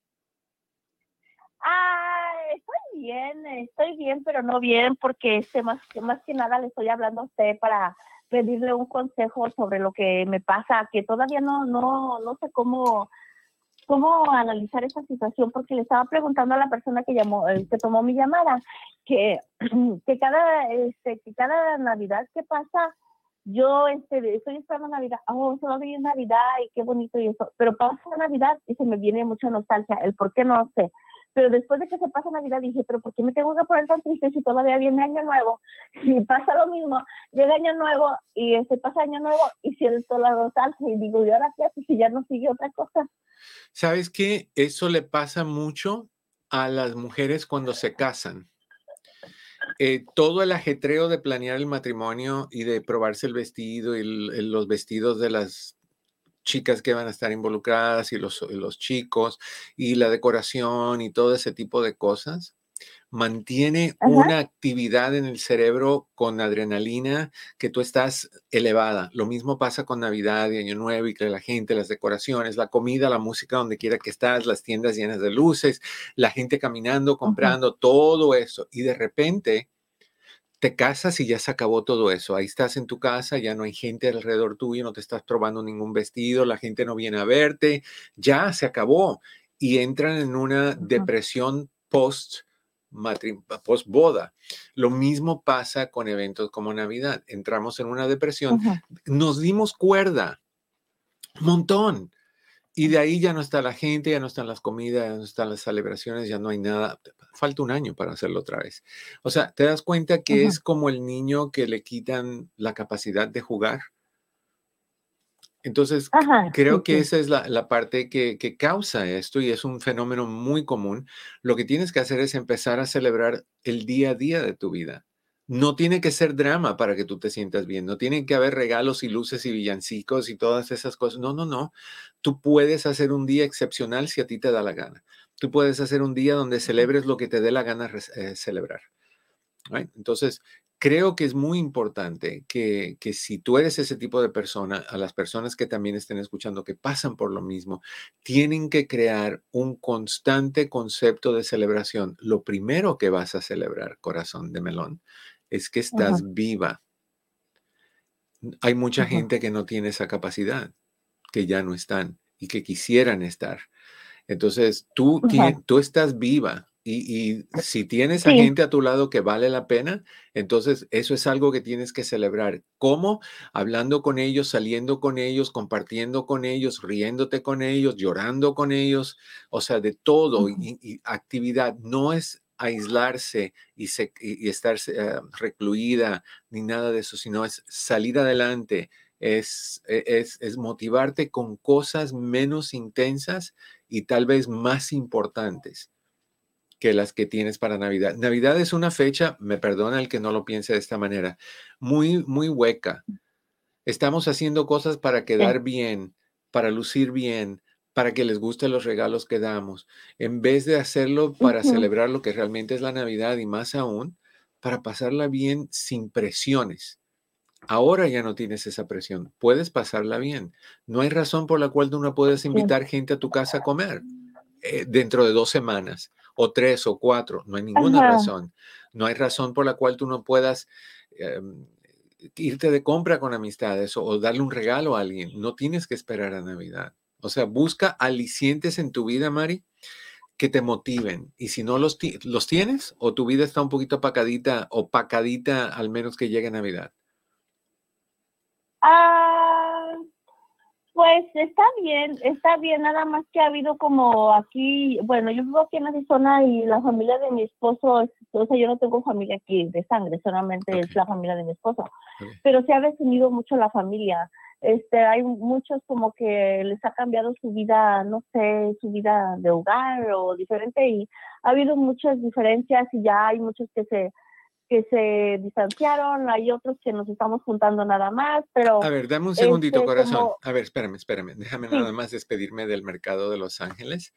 Ah, estoy bien, estoy bien, pero no bien, porque este, más, más que nada le estoy hablando a usted para pedirle un consejo sobre lo que me pasa, que todavía no, no, no sé cómo, cómo analizar esa situación, porque le estaba preguntando a la persona que llamó, eh, que tomó mi llamada, que, cada, este, que cada Navidad que pasa, yo este, estoy esperando Navidad, oh, se va a venir Navidad y qué bonito y eso, pero pasa Navidad y se me viene mucha nostalgia, el por qué no sé. Pero después de que se pasa Navidad dije, pero ¿por qué me tengo que poner tan triste si todavía viene Año Nuevo? Y pasa lo mismo, llega Año Nuevo y este pasa Año Nuevo y siento la nostalgia y digo, ¿y ahora qué haces si ya no sigue otra cosa? ¿Sabes qué? Eso le pasa mucho a las mujeres cuando se casan eh, todo el ajetreo de planear el matrimonio y de probarse el vestido y los vestidos de las chicas que van a estar involucradas y los, los chicos y la decoración y todo ese tipo de cosas, mantiene una actividad en el cerebro con adrenalina que tú estás elevada. Lo mismo pasa con Navidad y Año Nuevo y que la gente, las decoraciones, la comida, la música, donde quiera que estás, las tiendas llenas de luces, la gente caminando, comprando, todo eso. Y de repente te casas y ya se acabó todo eso. Ahí estás en tu casa, ya no hay gente alrededor tuyo, no te estás probando ningún vestido, la gente no viene a verte, ya se acabó. Y entran en una depresión post post boda. Lo mismo pasa con eventos como Navidad. Entramos en una depresión, nos dimos cuerda, montón. Y de ahí ya no está la gente, ya no están las comidas, ya no están las celebraciones, ya no hay nada. Falta un año para hacerlo otra vez. O sea, te das cuenta que es como el niño que le quitan la capacidad de jugar entonces, creo que esa es la, parte que, causa esto y es un fenómeno muy común. Lo que tienes que hacer es empezar a celebrar el día a día de tu vida. No tiene que ser drama para que tú te sientas bien. No tienen que haber regalos y luces y villancicos y todas esas cosas. No, no, no. Tú puedes hacer un día excepcional si a ti te da la gana. Tú puedes hacer un día donde celebres lo que te dé la gana eh, celebrar. Entonces, creo que es muy importante que, si tú eres ese tipo de persona, a las personas que también estén escuchando que pasan por lo mismo, tienen que crear un constante concepto de celebración. Lo primero que vas a celebrar, corazón de melón, es que estás viva. Hay mucha gente que no tiene esa capacidad, que ya no están y que quisieran estar. Entonces, tú, tú estás viva, y, si tienes a gente a tu lado que vale la pena, entonces eso es algo que tienes que celebrar. ¿Cómo? Hablando con ellos, saliendo con ellos, compartiendo con ellos, riéndote con ellos, llorando con ellos, o sea, de todo. y, actividad no es aislarse y, estar eh, recluida ni nada de eso, sino es salir adelante, es, e, es, es motivarte con cosas menos intensas y tal vez más importantes que las que tienes para Navidad. Navidad es una fecha, me perdona el que no lo piense de esta manera, muy, muy hueca. Estamos haciendo cosas para quedar bien, para lucir bien, para que les gusten los regalos que damos, en vez de hacerlo para celebrar lo que realmente es la Navidad y más aún, para pasarla bien sin presiones. Ahora ya no tienes esa presión, puedes pasarla bien. No hay razón por la cual tú no puedes invitar gente a tu casa a comer eh, dentro de dos semanas o tres o cuatro. No hay ninguna razón. No hay razón por la cual tú no puedas em, irte de compra con amistades o, darle un regalo a alguien. No tienes que esperar a Navidad. O sea, busca alicientes en tu vida, Mari, que te motiven. Y si no los, los tienes, o tu vida está un poquito apacadita, opacadita, al menos que llegue Navidad. Ah, pues está bien, está bien, nada más que ha habido como aquí, bueno, yo vivo aquí en Arizona y la familia de mi esposo, o sea, yo no tengo familia aquí de sangre, solamente es la familia de mi esposo, pero se ha definido mucho la familia. Este, hay muchos como que les ha cambiado su vida, no sé, su vida de hogar o diferente y ha habido muchas diferencias y ya hay muchos que se que se distanciaron, hay otros que nos estamos juntando nada más, pero... A ver, dame un segundito, este, corazón. A ver, espérame, espérame. Déjame nada más despedirme del mercado de Los Ángeles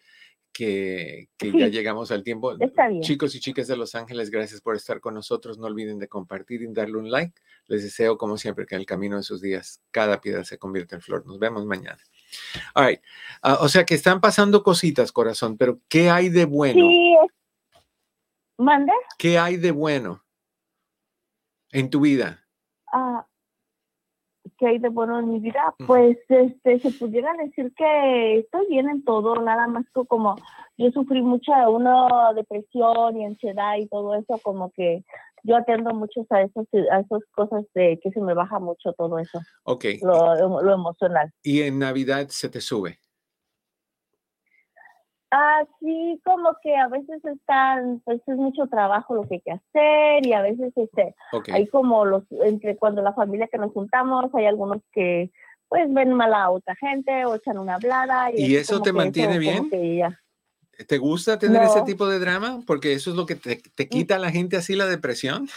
que, ya llegamos al tiempo. Chicos y chicas de Los Ángeles, gracias por estar con nosotros. No olviden de compartir y darle un like. Les deseo, como siempre, que en el camino de sus días cada piedra se convierta en flor. Nos vemos mañana. All right. Ah, o sea que están pasando cositas, corazón, pero ¿qué hay de bueno? Sí. ¿Manda? ¿Qué hay de bueno en tu vida? Ah, que hay de bueno en mi vida, pues este se pudiera decir que estoy bien en todo, nada más que como yo sufrí mucha una depresión y ansiedad y todo eso, como que yo atendo mucho a esas, a esas cosas de que se me baja mucho todo eso. Ok. Lo, lo emocional. ¿Y en Navidad se te sube? Así como que a veces están, pues es mucho trabajo lo que hay que hacer y a veces este, hay como los, entre cuando la familia que nos juntamos, hay algunos que pues ven mal a otra gente o echan una hablada. ¿Y, eso te mantiene bien? ¿Te gusta tener ese tipo de drama? Porque eso es lo que te, te mm. quita a la gente así la depresión.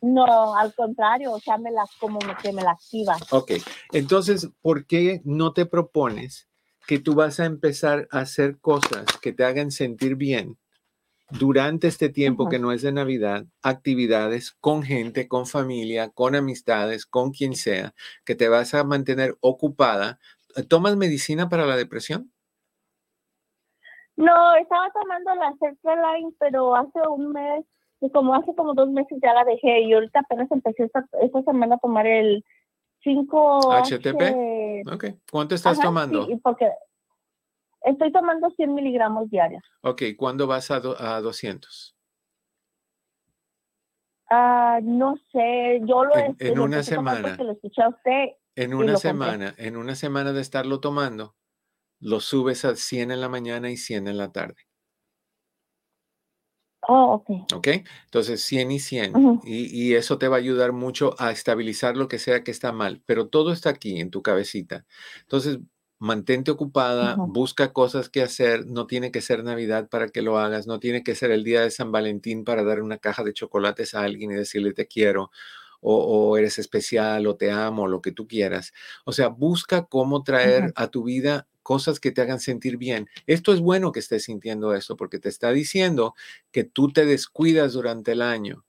No, al contrario, o sea, me las como que me la activa. Ok, entonces, ¿por qué no te propones que tú vas a empezar a hacer cosas que te hagan sentir bien durante este tiempo que no es de Navidad, actividades con gente, con familia, con amistades, con quien sea, que te vas a mantener ocupada. ¿Tomas medicina para la depresión? No, estaba tomando la Sertraline, pero hace un mes, como hace como dos meses ya la dejé y ahorita apenas empecé esta, esta semana a tomar el 5 HTP. Ok. ¿Cuánto estás tomando? Sí, porque estoy tomando 100 miligramos diarios. Ok. ¿Cuándo vas a, a 200? Ah, no sé, yo lo en, en una semana. Lo escuché a usted en una semana, en una semana de estarlo tomando, lo subes a 100 en la mañana y 100 en la tarde. Oh, ok. Ok, entonces 100 y 100. y, eso te va a ayudar mucho a estabilizar lo que sea que está mal, pero todo está aquí en tu cabecita. Entonces, mantente ocupada, busca cosas que hacer, no tiene que ser Navidad para que lo hagas, no tiene que ser el día de San Valentín para dar una caja de chocolates a alguien y decirle te quiero. O, o eres especial, o te amo, lo que tú quieras. O sea, busca cómo traer a tu vida cosas que te hagan sentir bien. Esto es bueno que estés sintiendo esto porque te está diciendo que tú te descuidas durante el año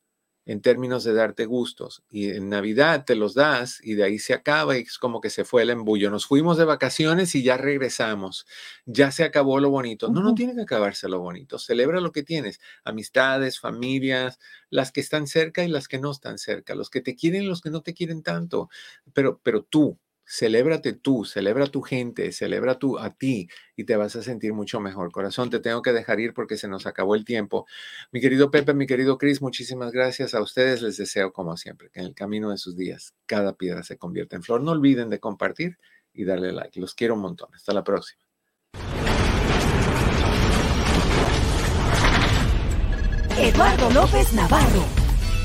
en términos de darte gustos y en Navidad te los das y de ahí se acaba y es como que se fue el embullo. Nos fuimos de vacaciones y ya regresamos. Ya se acabó lo bonito. No, no tiene que acabarse lo bonito. Celebra lo que tienes. Amistades, familias, las que están cerca y las que no están cerca, los que te quieren y los que no te quieren tanto. Pero, pero tú, Celébrate tú, celebra tu gente, celebra tú a ti y te vas a sentir mucho mejor. Corazón, te tengo que dejar ir porque se nos acabó el tiempo. Mi querido Pepe, mi querido Cris, muchísimas gracias a ustedes. Les deseo, como siempre, que en el camino de sus días cada piedra se convierta en flor. No olviden de compartir y darle like. Los quiero un montón. Hasta la próxima. Eduardo López Navarro